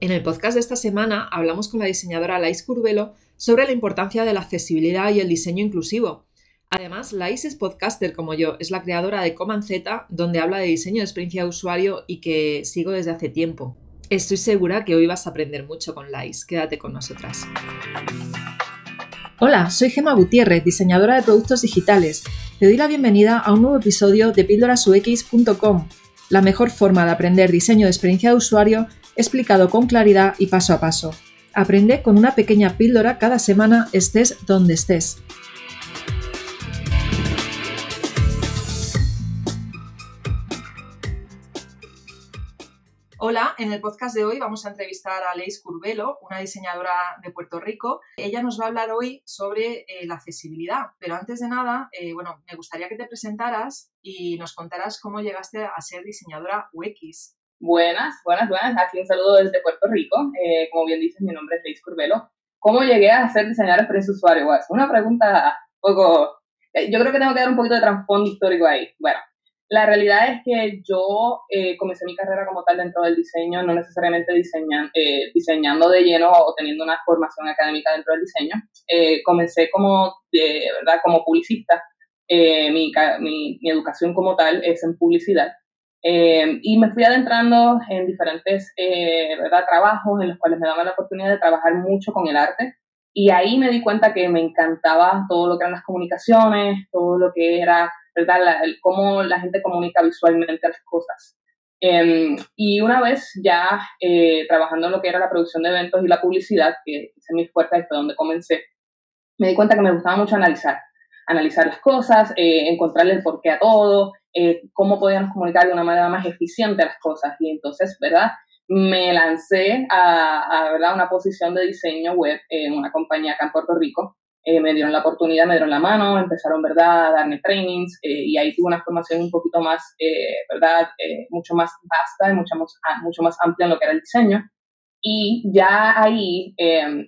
En el podcast de esta semana hablamos con la diseñadora Lais Curvelo sobre la importancia de la accesibilidad y el diseño inclusivo. Además, Lais es podcaster como yo, es la creadora de Command Z, donde habla de diseño de experiencia de usuario y que sigo desde hace tiempo. Estoy segura que hoy vas a aprender mucho con Lais. Quédate con nosotras. Hola, soy Gema Gutiérrez, diseñadora de productos digitales. Te doy la bienvenida a un nuevo episodio de píldorasux.com, la mejor forma de aprender diseño de experiencia de usuario explicado con claridad y paso a paso. Aprende con una pequeña píldora cada semana estés donde estés. Hola, en el podcast de hoy vamos a entrevistar a Leis Curvelo, una diseñadora de Puerto Rico. Ella nos va a hablar hoy sobre eh, la accesibilidad, pero antes de nada, eh, bueno, me gustaría que te presentaras y nos contaras cómo llegaste a ser diseñadora UX. Buenas, buenas, buenas. Aquí un saludo desde Puerto Rico. Eh, como bien dices, mi nombre es Leis Curvelo. ¿Cómo llegué a ser diseñadora de experiencia usuario? Bueno, es una pregunta un poco... Eh, yo creo que tengo que dar un poquito de trasfondo histórico ahí. Bueno, la realidad es que yo eh, comencé mi carrera como tal dentro del diseño, no necesariamente diseñan, diseñando de lleno o teniendo una formación académica dentro del diseño. comencé como, de, ¿verdad? como publicista. Mi, mi, mi educación como tal es en publicidad. Eh, y me fui adentrando en diferentes eh, ¿verdad? trabajos en los cuales me daban la oportunidad de trabajar mucho con el arte. Y ahí me di cuenta que me encantaba todo lo que eran las comunicaciones, todo lo que era, ¿verdad? La, el, cómo la gente comunica visualmente las cosas. Eh, y una vez ya eh, trabajando en lo que era la producción de eventos y la publicidad, que es mi fuerte, fue donde comencé, me di cuenta que me gustaba mucho analizar analizar las cosas, eh, encontrarle el porqué a todo, eh, cómo podíamos comunicar de una manera más eficiente las cosas. Y entonces, ¿verdad? Me lancé a, ¿verdad? una posición de diseño web en una compañía acá en Puerto Rico. Eh, me dieron la oportunidad, me dieron la mano, empezaron, ¿verdad?, a darme trainings y ahí tuve una formación un poquito más, ¿verdad?, mucho más vasta y mucho más, mucho más amplia en lo que era el diseño. Y ya ahí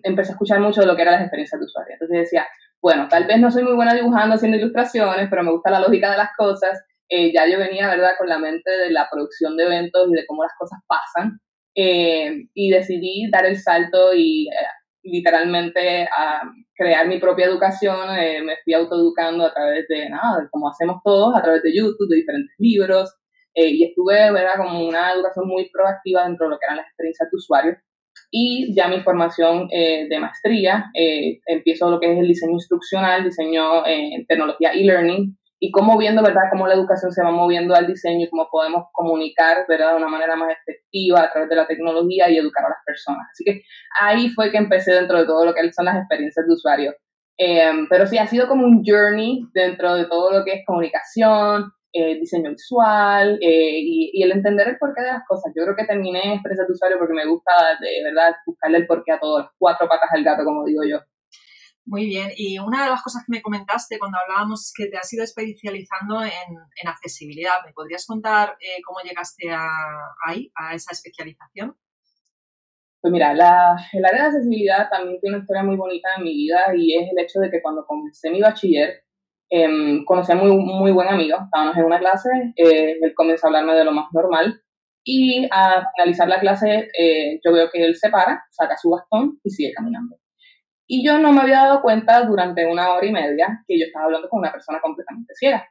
empecé a escuchar mucho de lo que eran las experiencias de usuario. Entonces decía, bueno, tal vez no soy muy buena dibujando, haciendo ilustraciones, pero me gusta la lógica de las cosas. Eh, ya yo venía, ¿verdad?, con la mente de la producción de eventos y de cómo las cosas pasan. Eh, y decidí dar el salto y eh, literalmente a crear mi propia educación. me fui autoeducando a través de, nada, como hacemos todos, a través de YouTube, de diferentes libros. y estuve, ¿verdad?, como una educación muy proactiva dentro de lo que eran las experiencias de usuario y ya mi formación eh, de maestría, eh, empiezo lo que es el diseño instruccional, diseño eh, en tecnología e-learning y cómo viendo, ¿verdad?, cómo la educación se va moviendo al diseño y cómo podemos comunicar, ¿verdad?, de una manera más efectiva a través de la tecnología y educar a las personas. Así que ahí fue que empecé dentro de todo lo que son las experiencias de usuario. pero sí, ha sido como un journey dentro de todo lo que es comunicación, eh, diseño visual eh, y, el entender el porqué de las cosas. Yo creo que terminé expresa tu usuario porque me gusta de verdad buscarle el porqué a todas las cuatro patas del gato, como digo yo. Muy bien, y una de las cosas que me comentaste cuando hablábamos es que te has ido especializando en, accesibilidad. ¿Me podrías contar eh, cómo llegaste a, ahí, a esa especialización? Pues mira, la, el área de accesibilidad también tiene una historia muy bonita en mi vida y es el hecho de que cuando comencé mi bachiller, eh, conocí a muy, muy buen amigo, estábamos en una clase, eh, él comenzó a hablarme de lo más normal y a finalizar la clase eh, yo veo que él se para, saca su bastón y sigue caminando. Y yo no me había dado cuenta durante una hora y media que yo estaba hablando con una persona completamente ciega.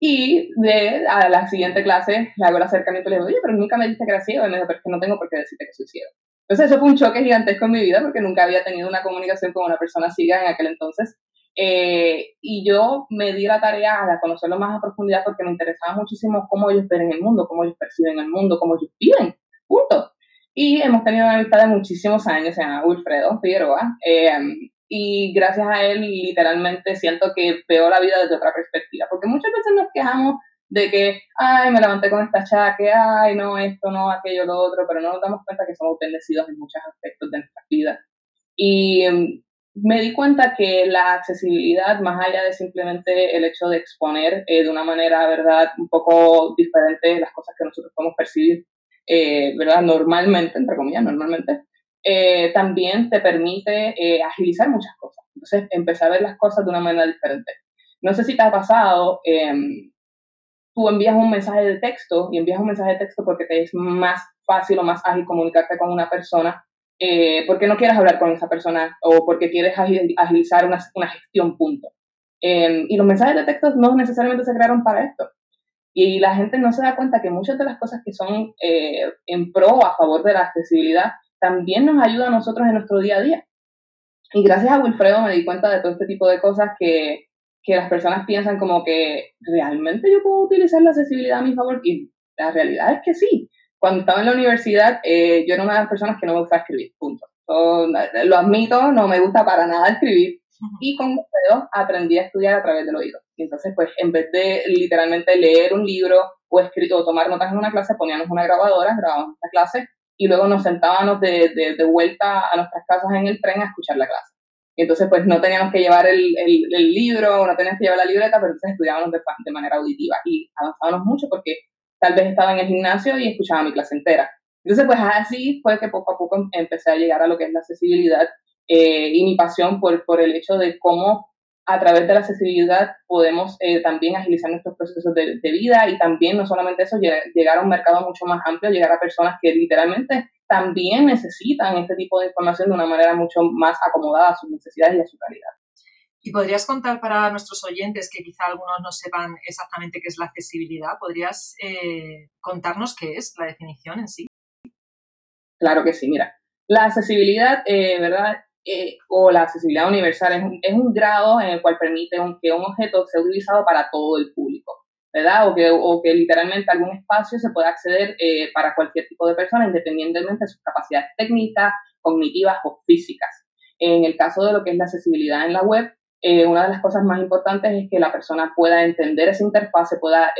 Y de a la siguiente clase le hago el acercamiento y le digo, oye, pero nunca me dijiste que era ciego. Y me dijo, pero es que no tengo por qué decirte que soy ciego. Entonces eso fue un choque gigantesco en mi vida porque nunca había tenido una comunicación con una persona ciega en aquel entonces. Eh, y yo me di la tarea de conocerlo más a profundidad porque me interesaba muchísimo cómo ellos ven el mundo, cómo ellos perciben el mundo, cómo ellos viven, punto. Y hemos tenido una amistad de muchísimos años, se llama Wilfredo Figueroa, eh, y gracias a él literalmente siento que veo la vida desde otra perspectiva, porque muchas veces nos quejamos de que, ay, me levanté con esta chaque, ay, no, esto, no, aquello, lo otro, pero no nos damos cuenta que somos bendecidos en muchos aspectos de nuestra vida. Y me di cuenta que la accesibilidad, más allá de simplemente el hecho de exponer eh, de una manera, ¿verdad?, un poco diferente las cosas que nosotros podemos percibir, eh, ¿verdad?, normalmente, entre comillas, normalmente, eh, también te permite agilizar muchas cosas. Entonces, empecé a ver las cosas de una manera diferente. No sé si te ha pasado, em, tú envías un mensaje de texto y envías un mensaje de texto porque te es más fácil o más ágil comunicarte con una persona eh, porque no quieres hablar con esa persona o porque quieres agilizar una, una gestión, punto. Em, y los mensajes de texto no necesariamente se crearon para esto. Y la gente no se da cuenta que muchas de las cosas que son eh, en pro a favor de la accesibilidad también nos ayudan a nosotros en nuestro día a día. Y gracias a Wilfredo me di cuenta de todo este tipo de cosas que, que las personas piensan como que realmente yo puedo utilizar la accesibilidad a mi favor. Y la realidad es que sí. Cuando estaba en la universidad, eh, yo era una de las personas que no me gusta escribir, punto. lo admito, no me gusta para nada escribir. Y con Wilfredo aprendí a estudiar a través del oído. Y entonces, pues, en vez de literalmente leer un libro o, escrito, o tomar notas en una clase, poníamos una grabadora, grabábamos esta clase y luego nos sentábamos de, de, de, vuelta a nuestras casas en el tren a escuchar la clase. Y entonces, pues, no teníamos que llevar el, el, el libro, no teníamos que llevar la libreta, pero entonces estudiábamos de, de manera auditiva y avanzábamos mucho porque tal vez estaba en el gimnasio y escuchaba mi clase entera. Entonces, pues así fue que poco a poco empecé a llegar a lo que es la accesibilidad eh, y mi pasión por, por el hecho de cómo a través de la accesibilidad podemos eh, también agilizar nuestros procesos de, vida y también no solamente eso, llegar a un mercado mucho más amplio, llegar a personas que literalmente también necesitan este tipo de información de una manera mucho más acomodada a sus necesidades y a su calidad. ¿Y podrías contar para nuestros oyentes que quizá algunos no sepan exactamente qué es la accesibilidad? ¿Podrías eh, contarnos qué es la definición en sí? Claro que sí, mira. La accesibilidad, ¿verdad? Eh, o la accesibilidad universal es un, es un, grado en el cual permite que un objeto sea utilizado para todo el público, ¿verdad? O que, o que literalmente algún espacio se pueda acceder eh, para cualquier tipo de persona, independientemente de sus capacidades técnicas, cognitivas o físicas. En el caso de lo que es la accesibilidad en la web, eh, una de las cosas más importantes es que la persona pueda entender esa interfase, pueda,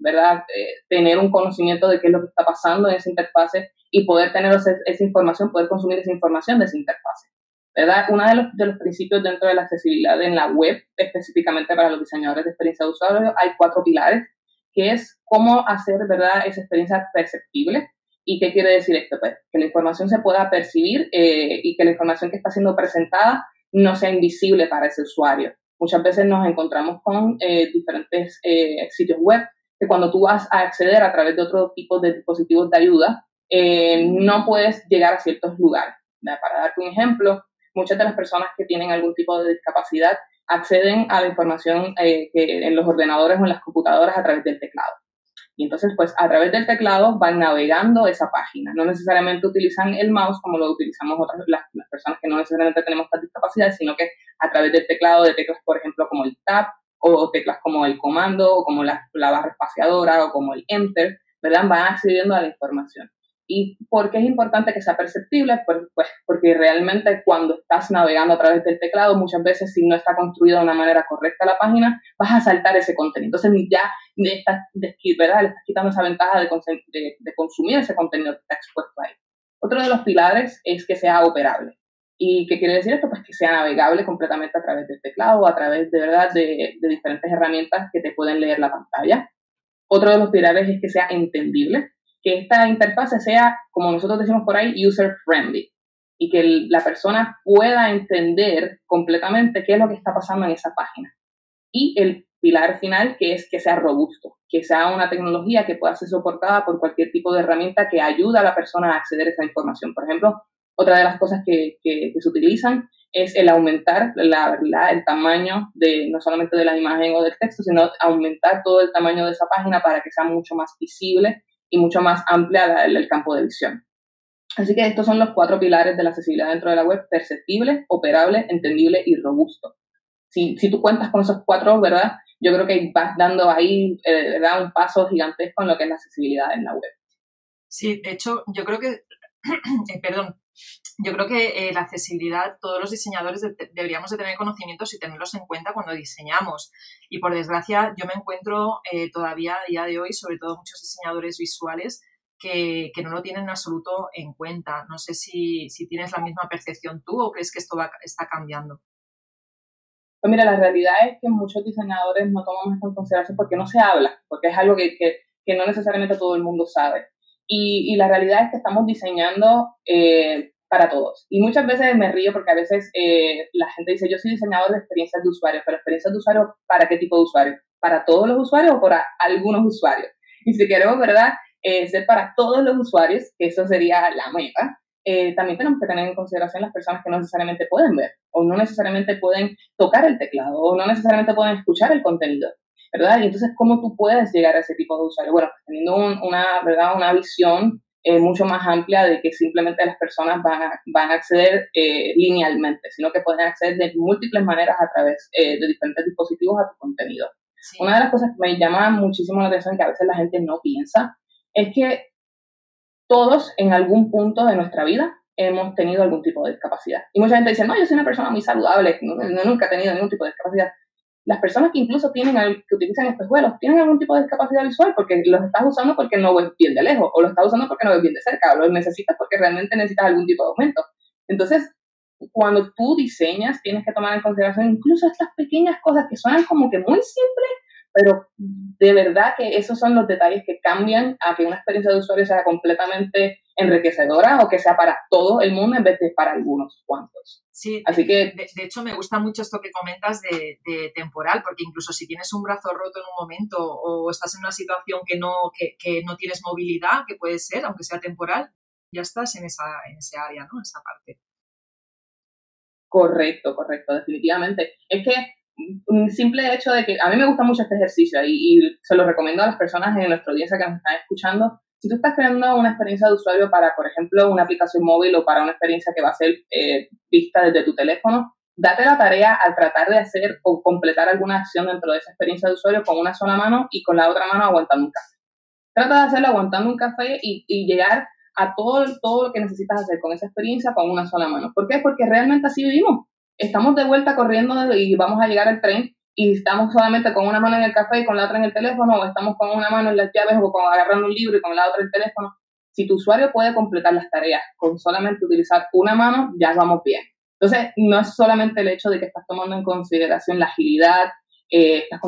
¿verdad?, tener un conocimiento de qué es lo que está pasando en esa interfase y poder tener esa información, poder consumir esa información de esa interfase. ¿verdad? Uno de los, de los principios dentro de la accesibilidad en la web, específicamente para los diseñadores de experiencia de usuario, hay cuatro pilares, que es cómo hacer, ¿verdad?, esa experiencia perceptible. ¿Y qué quiere decir esto? Pues que la información se pueda percibir eh, y que la información que está siendo presentada no sea invisible para ese usuario. Muchas veces nos encontramos con eh, diferentes eh, sitios web que cuando tú vas a acceder a través de otro tipo de dispositivos de ayuda, no puedes llegar a ciertos lugares. Para darte un ejemplo, muchas de las personas que tienen algún tipo de discapacidad acceden a la información eh, que en los ordenadores o en las computadoras a través del teclado. Y entonces, pues a través del teclado van navegando esa página. No necesariamente utilizan el mouse como lo utilizamos otras, las, las personas que no necesariamente tenemos esta discapacidad, sino que a través del teclado de teclas, por ejemplo, como el tab o teclas como el comando o como la, la barra espaciadora o como el enter, ¿verdad? Van accediendo a la información. ¿Y por qué es importante que sea perceptible? Pues, pues, porque realmente cuando estás navegando a través del teclado, muchas veces si no está construida de una manera correcta la página, vas a saltar ese contenido. Entonces ya estás, le estás quitando esa ventaja de, de, consumir ese contenido que está expuesto ahí. Otro de los pilares es que sea operable. ¿Y qué quiere decir esto? Pues que sea navegable completamente a través del teclado o a través de verdad de, de diferentes herramientas que te pueden leer la pantalla. Otro de los pilares es que sea entendible que esta interfase sea, como nosotros decimos por ahí, user friendly y que la persona pueda entender completamente qué es lo que está pasando en esa página. Y el pilar final, que es que sea robusto, que sea una tecnología que pueda ser soportada por cualquier tipo de herramienta que ayude a la persona a acceder a esa información. Por ejemplo, otra de las cosas que, que, se utilizan es el aumentar la, el tamaño de no solamente de la imagen o del texto, sino aumentar todo el tamaño de esa página para que sea mucho más visible y mucho más amplia el, campo de visión. Así que estos son los cuatro pilares de la accesibilidad dentro de la web, perceptible, operable, entendible y robusto. Si, si tú cuentas con esos cuatro, ¿verdad? Yo creo que vas dando ahí, eh, ¿verdad? Un paso gigantesco en lo que es la accesibilidad en la web. Sí, de hecho, yo creo que, eh, perdón, yo creo que eh, la accesibilidad, todos los diseñadores deberíamos de tener conocimientos y tenerlos en cuenta cuando diseñamos. Y por desgracia, yo me encuentro eh, todavía a día de hoy, sobre todo muchos diseñadores visuales, que, no lo tienen en absoluto en cuenta. No sé si, tienes la misma percepción tú o crees que esto está cambiando. Pues mira, la realidad es que muchos diseñadores no tomamos esto en consideración porque no se habla, porque es algo que no necesariamente todo el mundo sabe. Y, y, la realidad es que estamos diseñando eh, para todos. Y muchas veces me río porque a veces eh, la gente dice, yo soy diseñador de experiencias de usuario, pero experiencias de usuario, ¿para qué tipo de usuario? ¿Para todos los usuarios o para algunos usuarios? Y si queremos, ¿verdad? eh, ser para todos los usuarios, que eso sería la meta, eh, también tenemos que tener en consideración las personas que no necesariamente pueden ver o no necesariamente pueden tocar el teclado o no necesariamente pueden escuchar el contenido, ¿verdad? Y entonces, ¿cómo tú puedes llegar a ese tipo de usuario? Bueno, teniendo una, ¿verdad? una visión eh, mucho más amplia de que simplemente las personas van a, van a acceder eh, linealmente, sino que pueden acceder de múltiples maneras a través de diferentes dispositivos a tu contenido. Una de las cosas que me llama muchísimo la atención, que a veces la gente no piensa, es que todos en algún punto de nuestra vida hemos tenido algún tipo de discapacidad. Y mucha gente dice, no, yo soy una persona muy saludable, no, nunca he tenido ningún tipo de discapacidad. Las personas que incluso tienen, que utilizan espejuelos, tienen algún tipo de discapacidad visual porque los estás usando porque no ves bien de lejos, o los estás usando porque no ves bien de cerca, o los necesitas porque realmente necesitas algún tipo de aumento. Entonces, cuando tú diseñas, tienes que tomar en consideración incluso estas pequeñas cosas que suenan como que muy simples, pero de verdad que esos son los detalles que cambian a que una experiencia de usuario sea completamente enriquecedora o que sea para todo el mundo en vez de para algunos cuantos. Sí, Así que, de, hecho me gusta mucho esto que comentas de, temporal, porque incluso si tienes un brazo roto en un momento o estás en una situación que no, que, que no tienes movilidad, que puede ser, aunque sea temporal, ya estás en esa, en ese área, ¿no? En esa parte. Correcto, correcto, definitivamente. Es que un simple hecho de que a mí me gusta mucho este ejercicio y, se lo recomiendo a las personas en nuestra audiencia que nos están escuchando. Si tú estás creando una experiencia de usuario para, por ejemplo, una aplicación móvil o para una experiencia que va a ser eh, vista desde tu teléfono, date la tarea al tratar de hacer o completar alguna acción dentro de esa experiencia de usuario con una sola mano y con la otra mano aguantando un café. Trata de hacerlo aguantando un café y, y llegar a todo, todo lo que necesitas hacer con esa experiencia con una sola mano. ¿Por qué? Porque realmente así vivimos estamos de vuelta corriendo y vamos a llegar al tren y estamos solamente con una mano en el café y con la otra en el teléfono, o estamos con una mano en las llaves o con agarrando un libro y con la otra el teléfono. Si tu usuario puede completar las tareas con solamente utilizar una mano, ya vamos bien. Entonces, no es solamente el hecho de que estás tomando en consideración la agilidad, eh, estás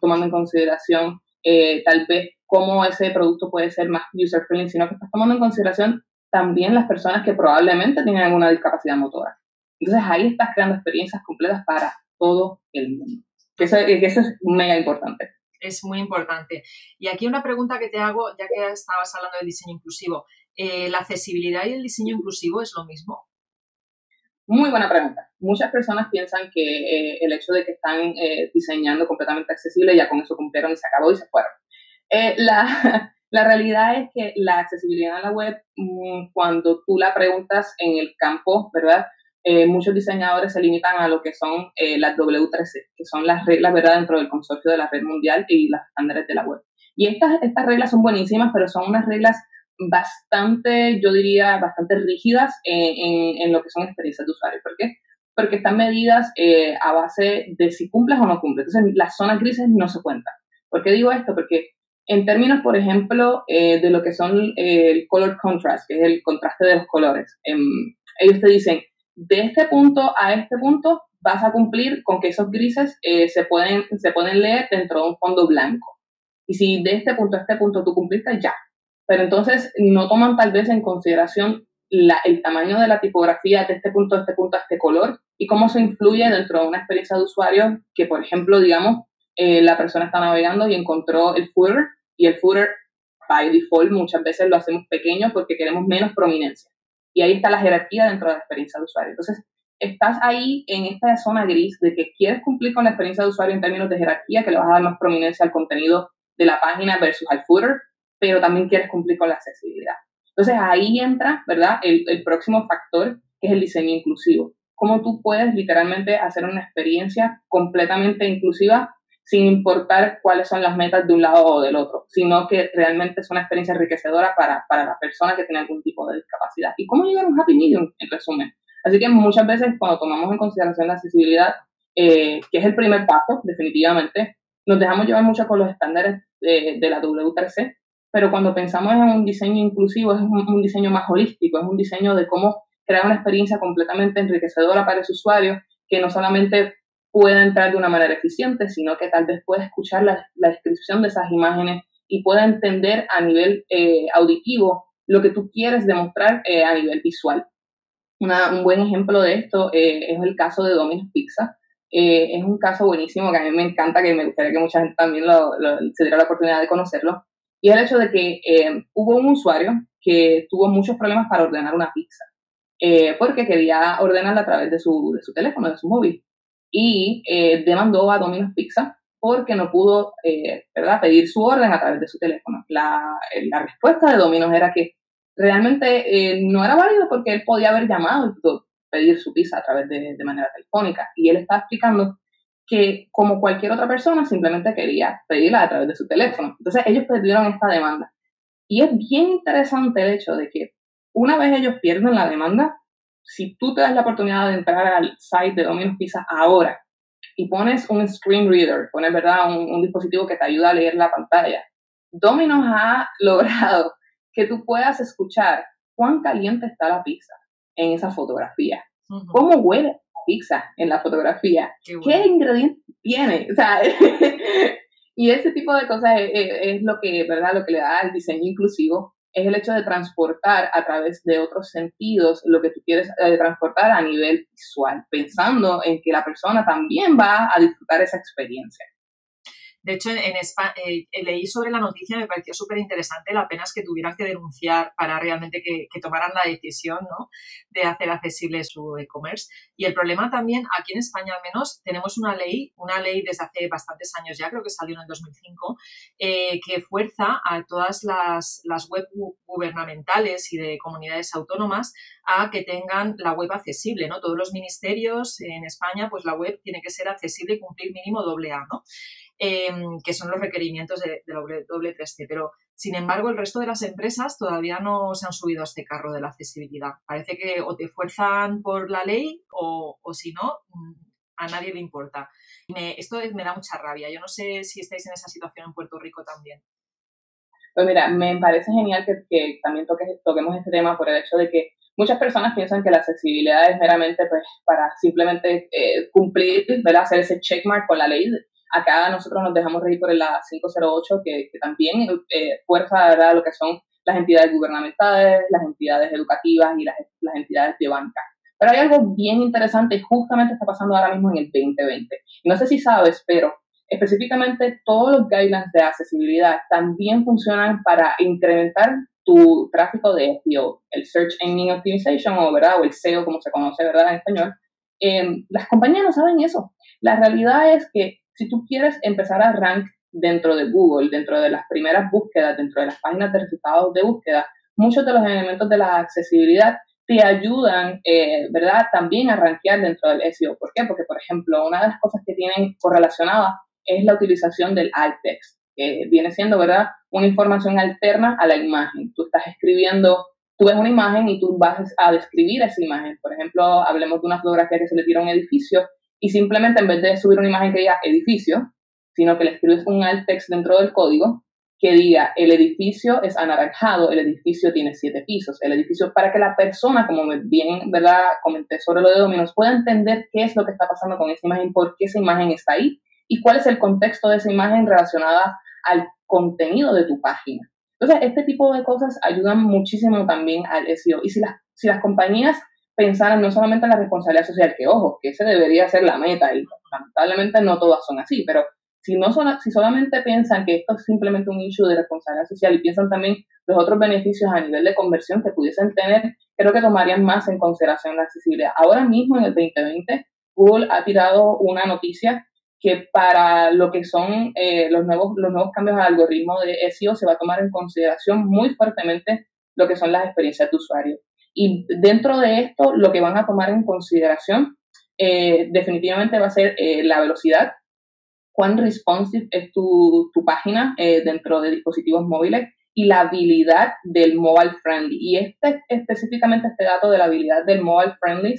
tomando en consideración eh, tal vez cómo ese producto puede ser más user-friendly, sino que estás tomando en consideración también las personas que probablemente tienen alguna discapacidad motora. Entonces ahí estás creando experiencias completas para todo el mundo. Que eso, es mega importante. Es muy importante. Y aquí una pregunta que te hago, ya que estabas hablando del diseño inclusivo. Eh, ¿La accesibilidad y el diseño inclusivo es lo mismo? Muy buena pregunta. Muchas personas piensan que eh, el hecho de que están eh, diseñando completamente accesible, ya con eso cumplieron y se acabó y se fueron. la, la realidad es que la accesibilidad en la web, mm, cuando tú la preguntas en el campo, ¿verdad? Eh, muchos diseñadores se limitan a lo que son eh, las W3C, que son las reglas ¿verdad? dentro del consorcio de la red mundial y las estándares de la web. Y estas, estas reglas son buenísimas, pero son unas reglas bastante, yo diría, bastante rígidas en, en, lo que son experiencias de usuario. ¿Por qué? Porque están medidas eh, a base de si cumples o no cumples. Entonces, las zonas grises no se cuentan. ¿Por qué digo esto? Porque en términos, por ejemplo, de lo que son el color contrast, que es el contraste de los colores, em, ellos te dicen, de este punto a este punto vas a cumplir con que esos grises eh, se, pueden, se pueden leer dentro de un fondo blanco. Y si de este punto a este punto tú cumpliste, ya. Pero entonces no toman tal vez en consideración el tamaño de la tipografía de este punto a este punto a este color y cómo se influye dentro de una experiencia de usuario que, por ejemplo, digamos, eh, la persona está navegando y encontró el footer y el footer, by default, muchas veces lo hacemos pequeño porque queremos menos prominencia. Y ahí está la jerarquía dentro de la experiencia de usuario. Entonces, estás ahí en esta zona gris de que quieres cumplir con la experiencia de usuario en términos de jerarquía, que le vas a dar más prominencia al contenido de la página versus al footer, pero también quieres cumplir con la accesibilidad. Entonces ahí entra, ¿verdad?, el, el próximo factor, que es el diseño inclusivo. Cómo tú puedes literalmente hacer una experiencia completamente inclusiva sin importar cuáles son las metas de un lado o del otro, sino que realmente es una experiencia enriquecedora para, para la persona que tiene algún tipo de discapacidad. ¿Y cómo llegar a un happy medium, en resumen? Así que muchas veces cuando tomamos en consideración la accesibilidad, eh, que es el primer paso, definitivamente, nos dejamos llevar mucho con los estándares de, de la W3C, pero cuando pensamos en un diseño inclusivo, es un, un diseño más holístico, es un diseño de cómo crear una experiencia completamente enriquecedora para ese usuario, que no solamente pueda entrar de una manera eficiente, sino que tal vez pueda escuchar la, descripción de esas imágenes y pueda entender a nivel eh, auditivo lo que tú quieres demostrar eh, a nivel visual. un buen ejemplo de esto eh, es el caso de Domino's Pizza. es un caso buenísimo que a mí me encanta, que me gustaría que mucha gente también lo, se diera la oportunidad de conocerlo. Y es el hecho de que hubo un usuario que tuvo muchos problemas para ordenar una pizza, porque quería ordenarla a través de su, de su teléfono, de su móvil. Y eh, demandó a Domino's Pizza porque no pudo ¿verdad? pedir su orden a través de su teléfono. La, la respuesta de Domino's era que realmente no era válido porque él podía haber llamado y pedir su pizza a través de, de manera telefónica. Y él está explicando que como cualquier otra persona simplemente quería pedirla a través de su teléfono. Entonces ellos perdieron esta demanda. Y es bien interesante el hecho de que una vez ellos pierden la demanda, si tú te das la oportunidad de entrar al site de Domino's Pizza ahora y pones un screen reader, pones ¿verdad? Un, un dispositivo que te ayuda a leer la pantalla, Domino's ha logrado que tú puedas escuchar cuán caliente está la pizza en esa fotografía, cómo huele pizza en la fotografía. Qué, ingredientes tiene? O sea, y ese tipo de cosas es, lo que, ¿verdad? Lo que le da al diseño inclusivo es el hecho de transportar a través de otros sentidos lo que tú quieres eh, transportar a nivel visual, pensando en que la persona también va a disfrutar esa experiencia. De hecho, en, España, eh, leí sobre la noticia, me pareció súper interesante, la pena es que tuvieran que denunciar para realmente que, tomaran la decisión ¿no? de hacer accesible su e-commerce. Y el problema también, aquí en España al menos, tenemos una ley, una ley desde hace bastantes años ya, creo que salió en el 2005, eh, que fuerza a todas las, las web gubernamentales y de comunidades autónomas a que tengan la web accesible, ¿no? Todos los ministerios en España, pues la web tiene que ser accesible y cumplir mínimo doble A, ¿no? Que son los requerimientos de, la doble 3C. Pero, sin embargo, el resto de las empresas todavía no se han subido a este carro de la accesibilidad. Parece que o te fuerzan por la ley o, si no, mm, a nadie le importa. esto me da mucha rabia. Yo no sé si estáis en esa situación en Puerto Rico también. Pues mira, me parece genial que, también toquemos este tema por el hecho de que muchas personas piensan que la accesibilidad es meramente pues, para simplemente eh, cumplir, hacer ese checkmark con la ley Acá nosotros nos dejamos reír por la 508, que, que también eh, fuerza ¿verdad? lo que son las entidades gubernamentales, las entidades educativas y las, las entidades de banca. Pero hay algo bien interesante justamente está pasando ahora mismo en el 2020. no sé si sabes, pero específicamente todos los guidelines de accesibilidad también funcionan para incrementar tu tráfico de SEO, el Search Engine Optimization o, ¿verdad? o el SEO como se conoce ¿verdad? en español. Eh, las compañías no saben eso. La realidad es que si tú quieres empezar a rank dentro de Google, dentro de las primeras búsquedas, dentro de las páginas de resultados de búsqueda, muchos de los elementos de la accesibilidad te ayudan, eh, ¿verdad?, también a rankear dentro del SEO. ¿Por qué? Porque, por ejemplo, una de las cosas que tienen correlacionadas es la utilización del alt text, que viene siendo, ¿verdad?, una información alterna a la imagen. Tú estás escribiendo, tú ves una imagen y tú vas a describir esa imagen. Por ejemplo, hablemos de una fotografía que se le tira a un edificio y simplemente en vez de subir una imagen que diga edificio, sino que le escribes un alt text dentro del código que diga el edificio es anaranjado, el edificio tiene siete pisos, el edificio para que la persona, como bien verdad comenté sobre lo de dominos, pueda entender qué es lo que está pasando con esa imagen, por qué esa imagen está ahí y cuál es el contexto de esa imagen relacionada al contenido de tu página. Entonces, este tipo de cosas ayudan muchísimo también al SEO. Y si las, si las compañías pensar no solamente en la responsabilidad social, que ojo, que ese debería ser la meta y lamentablemente no todas son así, pero si, no son, si solamente piensan que esto es simplemente un issue de responsabilidad social y piensan también los otros beneficios a nivel de conversión que pudiesen tener, creo que tomarían más en consideración la accesibilidad. Ahora mismo en el 2020, Google ha tirado una noticia que para lo que son eh, los, nuevos, los nuevos cambios al algoritmo de SEO se va a tomar en consideración muy fuertemente lo que son las experiencias de usuario. Y dentro de esto, lo que van a tomar en consideración eh, definitivamente va a ser eh, la velocidad, cuán responsive es tu, tu página eh, dentro de dispositivos móviles y la habilidad del mobile friendly. Y este, específicamente este dato de la habilidad del mobile friendly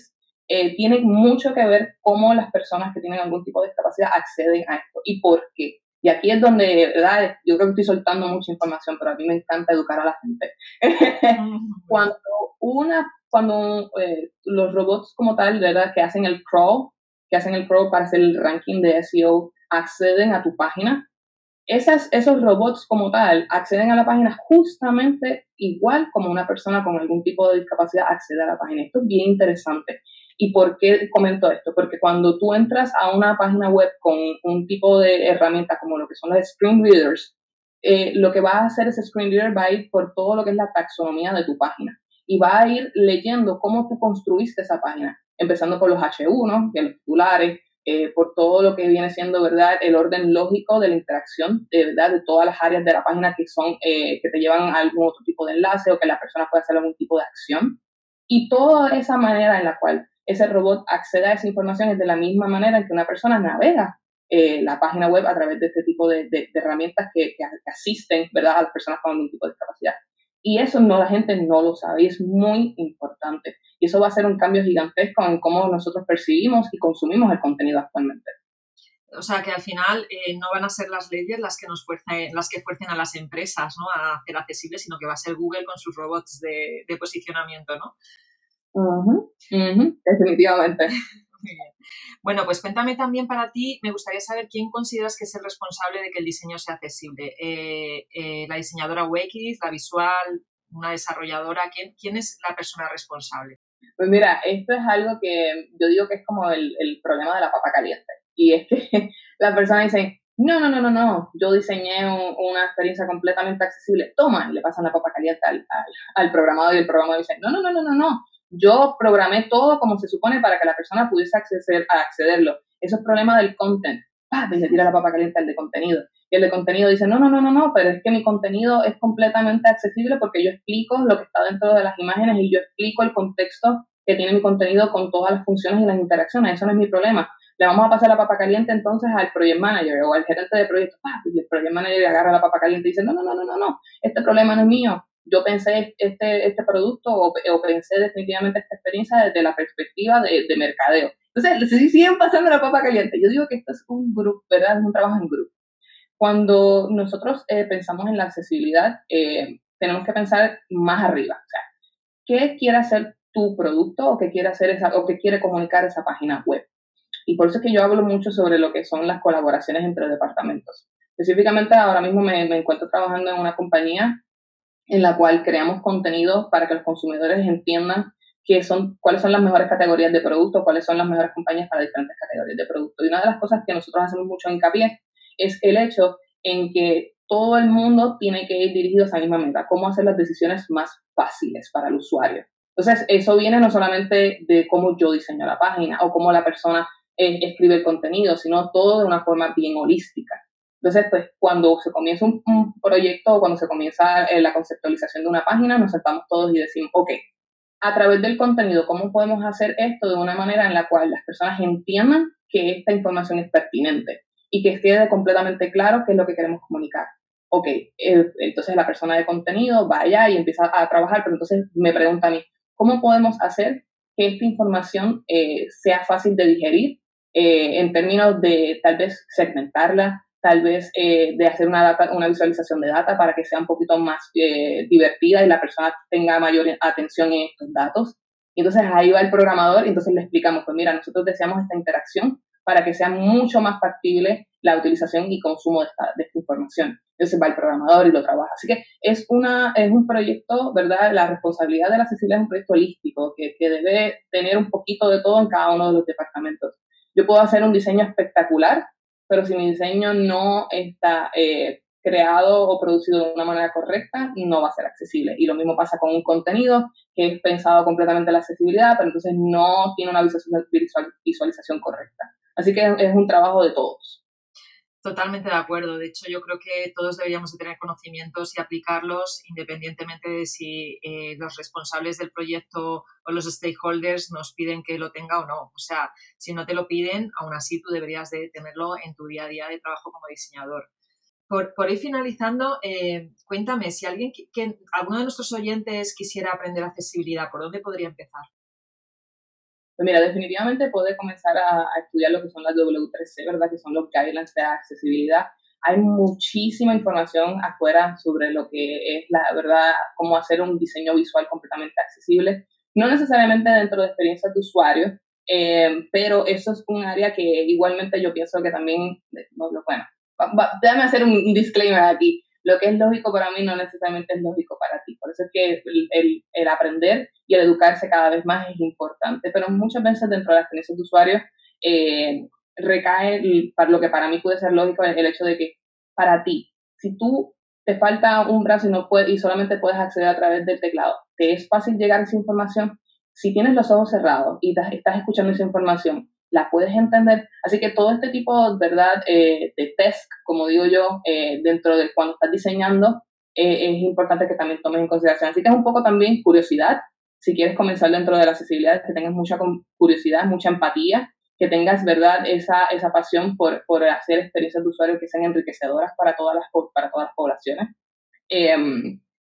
tiene mucho que ver cómo las personas que tienen algún tipo de discapacidad acceden a esto y por qué. Y aquí es donde, ¿verdad? Yo creo que estoy soltando mucha información, pero a mí me encanta educar a la gente. cuando una, cuando eh, los robots como tal, ¿verdad? Que hacen el crawl, que hacen el crawl para hacer el ranking de SEO, acceden a tu página, esas, esos robots como tal acceden a la página justamente igual como una persona con algún tipo de discapacidad accede a la página. Esto es bien interesante. ¿Y por qué comento esto? Porque cuando tú entras a una página web con un tipo de herramienta como lo que son los screen readers, eh, lo que va a hacer ese screen reader va a ir por todo lo que es la taxonomía de tu página y va a ir leyendo cómo tú construiste esa página, empezando por los H1, que los titulares, eh, por todo lo que viene siendo, ¿verdad?, el orden lógico de la interacción, de verdad, de todas las áreas de la página que son, eh, que te llevan a algún otro tipo de enlace o que la persona puede hacer algún tipo de acción. Y toda esa manera en la cual ese robot accede a esa información es de la misma manera en que una persona navega eh, la página web a través de este tipo de, herramientas que, asisten, ¿verdad?, a las personas con algún tipo de discapacidad. Y eso no la gente no lo sabe y es muy importante. Y eso va a ser un cambio gigantesco en cómo nosotros percibimos y consumimos el contenido actualmente. O sea que al final eh, no van a ser las leyes las que nos fuercen, las que fuercen a las empresas ¿no? a hacer accesible, sino que va a ser Google con sus robots de, posicionamiento, ¿no? Definitivamente. Bueno, pues cuéntame también para ti, me gustaría saber quién consideras que es el responsable de que el diseño sea accesible. Eh, eh, ¿La diseñadora UX, la visual, una desarrolladora? ¿Quién, ¿Quién es la persona responsable? Pues mira, esto es algo que yo digo que es como el, problema de la papa caliente. Y es que la persona dice, no, no, no, no, no, yo diseñé una experiencia completamente accesible. Toma, y le pasan la papa caliente al, al, programador y el programador dice, no, no, no, no, no, no, yo programé todo como se supone para que la persona pudiese acceder a accederlo. Eso es problema del content. ¡Pah! Y le tira la papa caliente al de contenido. Y el de contenido dice, no, no, no, no, no, pero es que mi contenido es completamente accesible porque yo explico lo que está dentro de las imágenes y yo explico el contexto que tiene mi contenido con todas las funciones y las interacciones. Eso no es mi problema. Le vamos a pasar la papa caliente entonces al project manager o al gerente de proyecto. ¡Pah! Y el project manager agarra la papa caliente y dice, no, no, no, no, no, no, este problema no es mío yo pensé este, este producto o, pensé definitivamente esta experiencia desde la perspectiva de, de mercadeo. Entonces, se siguen pasando la papa caliente. Yo digo que esto es un grupo, ¿verdad? Es un trabajo en grupo. Cuando nosotros eh, pensamos en la accesibilidad, eh, tenemos que pensar más arriba. O sea, ¿qué quiere hacer tu producto o qué quiere hacer esa, o qué quiere comunicar esa página web? Y por eso es que yo hablo mucho sobre lo que son las colaboraciones entre departamentos. Específicamente ahora mismo me, me encuentro trabajando en una compañía en la cual creamos contenido para que los consumidores entiendan qué son, cuáles son las mejores categorías de producto, cuáles son las mejores compañías para diferentes categorías de producto. Y una de las cosas que nosotros hacemos mucho hincapié es el hecho en que todo el mundo tiene que ir dirigido a esa misma meta, cómo hacer las decisiones más fáciles para el usuario. Entonces, eso viene no solamente de cómo yo diseño la página o cómo la persona eh, escribe el contenido, sino todo de una forma bien holística. Entonces, pues cuando se comienza un, proyecto o cuando se comienza eh, la conceptualización de una página, nos sentamos todos y decimos, ok, a través del contenido, ¿cómo podemos hacer esto de una manera en la cual las personas entiendan que esta información es pertinente y que quede completamente claro qué es lo que queremos comunicar? Ok, entonces la persona de contenido va allá y empieza a trabajar, pero entonces me pregunta a mí, ¿cómo podemos hacer que esta información eh, sea fácil de digerir eh, en términos de tal vez segmentarla, tal vez eh, de hacer una, visualización de data para que sea un poquito más eh, divertida y la persona tenga mayor atención en estos datos. Entonces ahí va el programador y entonces le explicamos, pues mira, nosotros deseamos esta interacción para que sea mucho más factible la utilización y consumo de esta, de esta información. Entonces va el programador y lo trabaja. Así que es, una, es un proyecto, ¿verdad? La responsabilidad de la accesibilidad es un proyecto holístico que, que debe tener un poquito de todo en cada uno de los departamentos. Yo puedo hacer un diseño espectacular, pero si mi diseño no está eh, creado o producido de una manera correcta, no va a ser accesible. Y lo mismo pasa con un contenido que es pensado completamente en la accesibilidad, pero entonces no tiene una visualización correcta. Así que es un trabajo de todos. Totalmente de acuerdo. De hecho, yo creo que todos deberíamos de tener conocimientos y aplicarlos independientemente de si eh, los responsables del proyecto o los stakeholders nos piden que lo tenga o no. O sea, si no te lo piden, aún así tú deberías de tenerlo en tu día a día de trabajo como diseñador. Por, por ir finalizando, eh, cuéntame, si alguien, que, alguno de nuestros oyentes quisiera aprender accesibilidad, ¿por dónde podría empezar? Pues mira, definitivamente puede comenzar a, estudiar lo que son las W3C, ¿verdad? Que son los guidelines de accesibilidad. Hay muchísima información afuera sobre lo que es la verdad, cómo hacer un diseño visual completamente accesible. No necesariamente dentro de experiencias de usuario, eh, pero eso es un área que igualmente yo pienso que también, bueno, déjame hacer un disclaimer aquí lo que es lógico para mí no necesariamente es lógico para ti. Por eso es que el, el, aprender y el educarse cada vez más es importante, pero muchas veces dentro de la experiencia de usuario eh, recae para lo que para mí puede ser lógico el hecho de que para ti, si tú te falta un brazo y, no puede, y solamente puedes acceder a través del teclado. Te es fácil llegar a esa información. Si tienes los ojos cerrados y estás escuchando esa información, la puedes entender. Así que todo este tipo, ¿verdad?, eh, de test, como digo yo, eh, dentro de cuando estás diseñando, eh, es importante que también tomes en consideración. Así que es un poco también curiosidad. Si quieres comenzar dentro de la accesibilidad, que tengas mucha curiosidad, mucha empatía, que tengas, ¿verdad?, esa, esa pasión por, por hacer experiencias de usuario que sean enriquecedoras para todas las, para todas las poblaciones.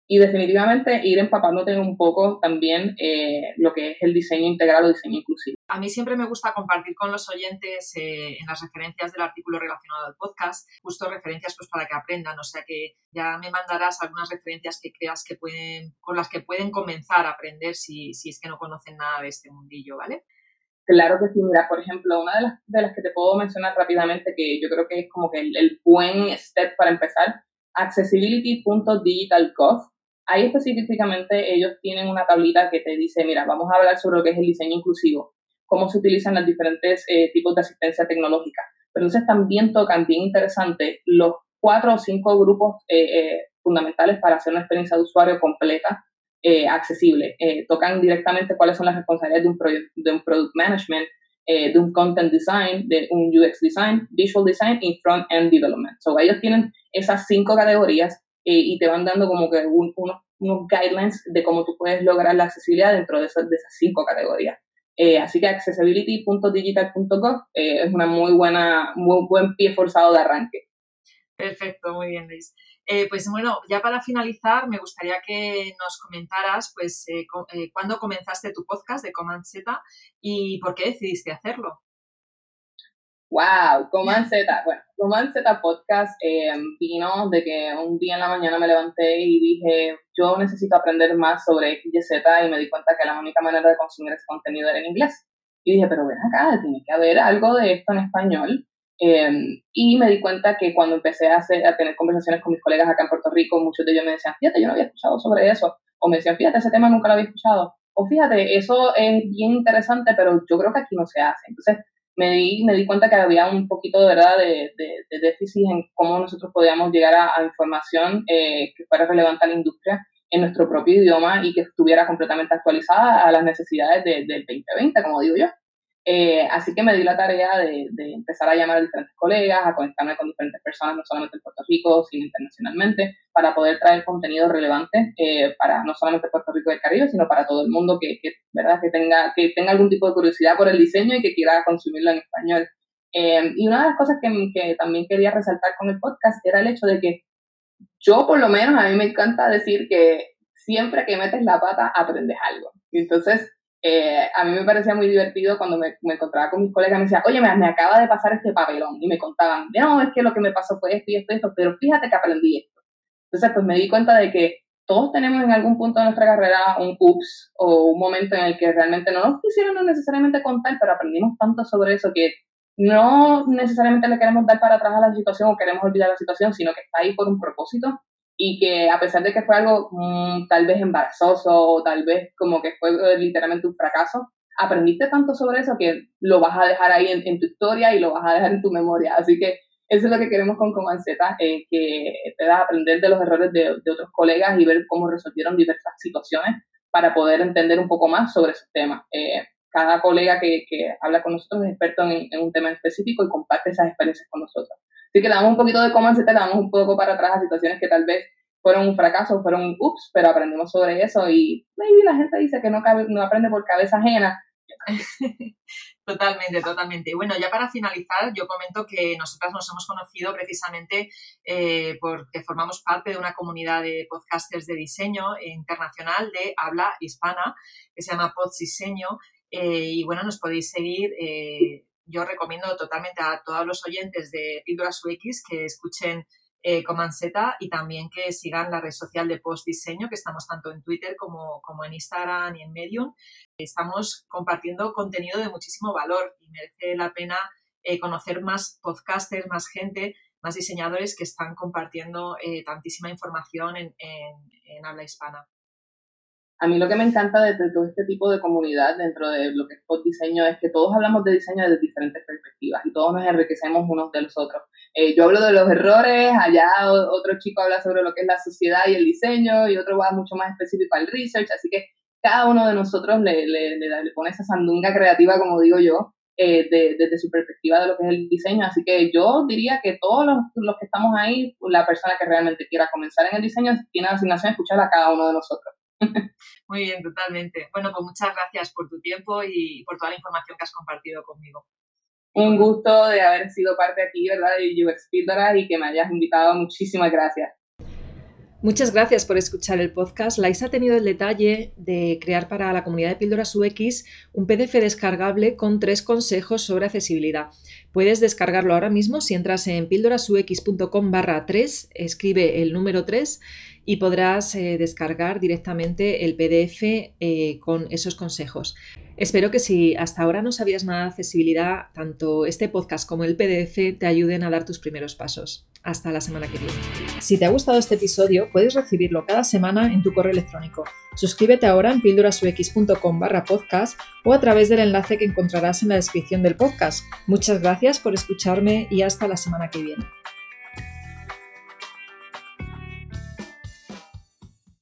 Y definitivamente ir empapándote un poco también eh, lo que es el diseño integral o diseño inclusivo. A mí siempre me gusta compartir con los oyentes eh, en las referencias del artículo relacionado al podcast, justo referencias pues para que aprendan, o sea que ya me mandarás algunas referencias que creas que pueden, con las que pueden comenzar a aprender si, si es que no conocen nada de este mundillo, ¿vale? Claro que sí, mira, por ejemplo, una de las, de las que te puedo mencionar rápidamente, que yo creo que es como que el, el buen step para empezar, accessibility.digitalgov Ahí específicamente ellos tienen una tablita que te dice, mira, vamos a hablar sobre lo que es el diseño inclusivo, cómo se utilizan los diferentes eh, tipos de asistencia tecnológica. Pero entonces también tocan, bien interesante, los cuatro o cinco grupos eh, eh, fundamentales para hacer una experiencia de usuario completa, accesible. tocan directamente cuáles son las responsabilidades de un, de un product management, de un content design, de un UX design, visual design y front-end development. So, ellos tienen esas cinco categorías eh, y te van dando como que unos, guidelines de cómo tú puedes lograr la accesibilidad dentro de esas, cinco categorías. Eh, así que accessibility.digital.gov eh, es una muy buena, muy buen pie forzado de arranque. Perfecto, muy bien, Luis. pues bueno, ya para finalizar, me gustaría que nos comentaras, pues, cuándo comenzaste tu podcast de Command Z y por qué decidiste hacerlo. Wow, Coman Z. Bueno, Coman Z Podcast eh, vino de que un día en la mañana me levanté y dije, yo necesito aprender más sobre XYZ y me di cuenta que la única manera de consumir ese contenido era en inglés. Y dije, pero ven acá, tiene que haber algo de esto en español. Eh, y me di cuenta que cuando empecé a, hacer, a tener conversaciones con mis colegas acá en Puerto Rico, muchos de ellos me decían, fíjate, yo no había escuchado sobre eso. O me decían, fíjate, ese tema nunca lo había escuchado. O fíjate, eso es bien interesante, pero yo creo que aquí no se hace. Entonces, me di, me di cuenta que había un poquito de verdad de, de, déficit en cómo nosotros podíamos llegar a, información eh, que fuera relevante a la industria en nuestro propio idioma y que estuviera completamente actualizada a las necesidades del 2020, como digo yo. Eh, así que me di la tarea de, empezar a llamar a diferentes colegas, a conectarme con diferentes personas, no solamente en Puerto Rico, sino internacionalmente, para poder traer contenido relevante eh, para no solamente Puerto Rico y el Caribe, sino para todo el mundo que, ¿verdad? que, tenga, que tenga algún tipo de curiosidad por el diseño y que quiera consumirlo en español. Eh, y una de las cosas que, que también quería resaltar con el podcast era el hecho de que yo, por lo menos, a mí me encanta decir que siempre que metes la pata aprendes algo. Entonces, eh, a mí me parecía muy divertido cuando me, encontraba con mis colegas, me decía, oye, me, acaba de pasar este papelón, y me contaban, no, es que lo que me pasó fue esto y esto y esto, pero fíjate que aprendí esto. Entonces, pues me di cuenta de que todos tenemos en algún punto de nuestra carrera un ups o un momento en el que realmente no nos quisieron necesariamente contar, pero aprendimos tanto sobre eso que no necesariamente le queremos dar para atrás a la situación o queremos olvidar la situación, sino que está ahí por un propósito y que a pesar de que fue algo mm, tal vez embarazoso o tal vez como que fue eh, literalmente un fracaso, aprendiste tanto sobre eso que lo vas a dejar ahí en, tu historia y lo vas a dejar en tu memoria. Así que eso es lo que queremos con Comanceta, eh, que puedas aprender de los errores de, otros colegas y ver cómo resolvieron diversas situaciones para poder entender un poco más sobre esos temas. Eh, cada colega que, que, habla con nosotros es experto en, en, un tema específico y comparte esas experiencias con nosotros. Así que damos un poquito de cómo se te damos un poco para atrás a situaciones que tal vez fueron un fracaso, fueron un ups, pero aprendimos sobre eso y maybe la gente dice que no, no aprende por cabeza ajena. Totalmente, totalmente. Bueno, ya para finalizar, yo comento que nosotras nos hemos conocido precisamente eh, porque formamos parte de una comunidad de podcasters de diseño internacional de habla hispana que se llama Pods Diseño. Eh, y bueno, nos podéis seguir eh, yo recomiendo totalmente a todos los oyentes de Píldoras UX que escuchen eh, y también que sigan la red social de Post Diseño, que estamos tanto en Twitter como, como en Instagram y en Medium. Estamos compartiendo contenido de muchísimo valor y merece la pena eh, conocer más podcasters, más gente, más diseñadores que están compartiendo eh, tantísima información en habla hispana. A mí lo que me encanta de, todo este tipo de comunidad dentro de lo que es post diseño es que todos hablamos de diseño desde diferentes perspectivas y todos nos enriquecemos unos de los otros. Eh, yo hablo de los errores, allá otro chico habla sobre lo que es la sociedad y el diseño y otro va mucho más específico al research, así que cada uno de nosotros le, le, le, pone esa sandunga creativa, como digo yo, eh, desde su perspectiva de lo que es el diseño. Así que yo diría que todos los, los, que estamos ahí, la persona que realmente quiera comenzar en el diseño, tiene la asignación de escuchar a cada uno de nosotros. Muy bien, totalmente. Bueno, pues muchas gracias por tu tiempo y por toda la información que has compartido conmigo. Un gusto de haber sido parte aquí, ¿verdad? De UX Píldoras y que me hayas invitado. Muchísimas gracias. Muchas gracias por escuchar el podcast. Lais ha tenido el detalle de crear para la comunidad de Píldoras UX un PDF descargable con tres consejos sobre accesibilidad. Puedes descargarlo ahora mismo si entras en píldorasux.com barra 3, escribe el número 3 y podrás eh, descargar directamente el PDF eh, con esos consejos. Espero que si hasta ahora no sabías nada de accesibilidad, tanto este podcast como el PDF te ayuden a dar tus primeros pasos. Hasta la semana que viene. Si te ha gustado este episodio, puedes recibirlo cada semana en tu correo electrónico. Suscríbete ahora en píldorasux.com barra podcast o a través del enlace que encontrarás en la descripción del podcast. Muchas gracias por escucharme y hasta la semana que viene.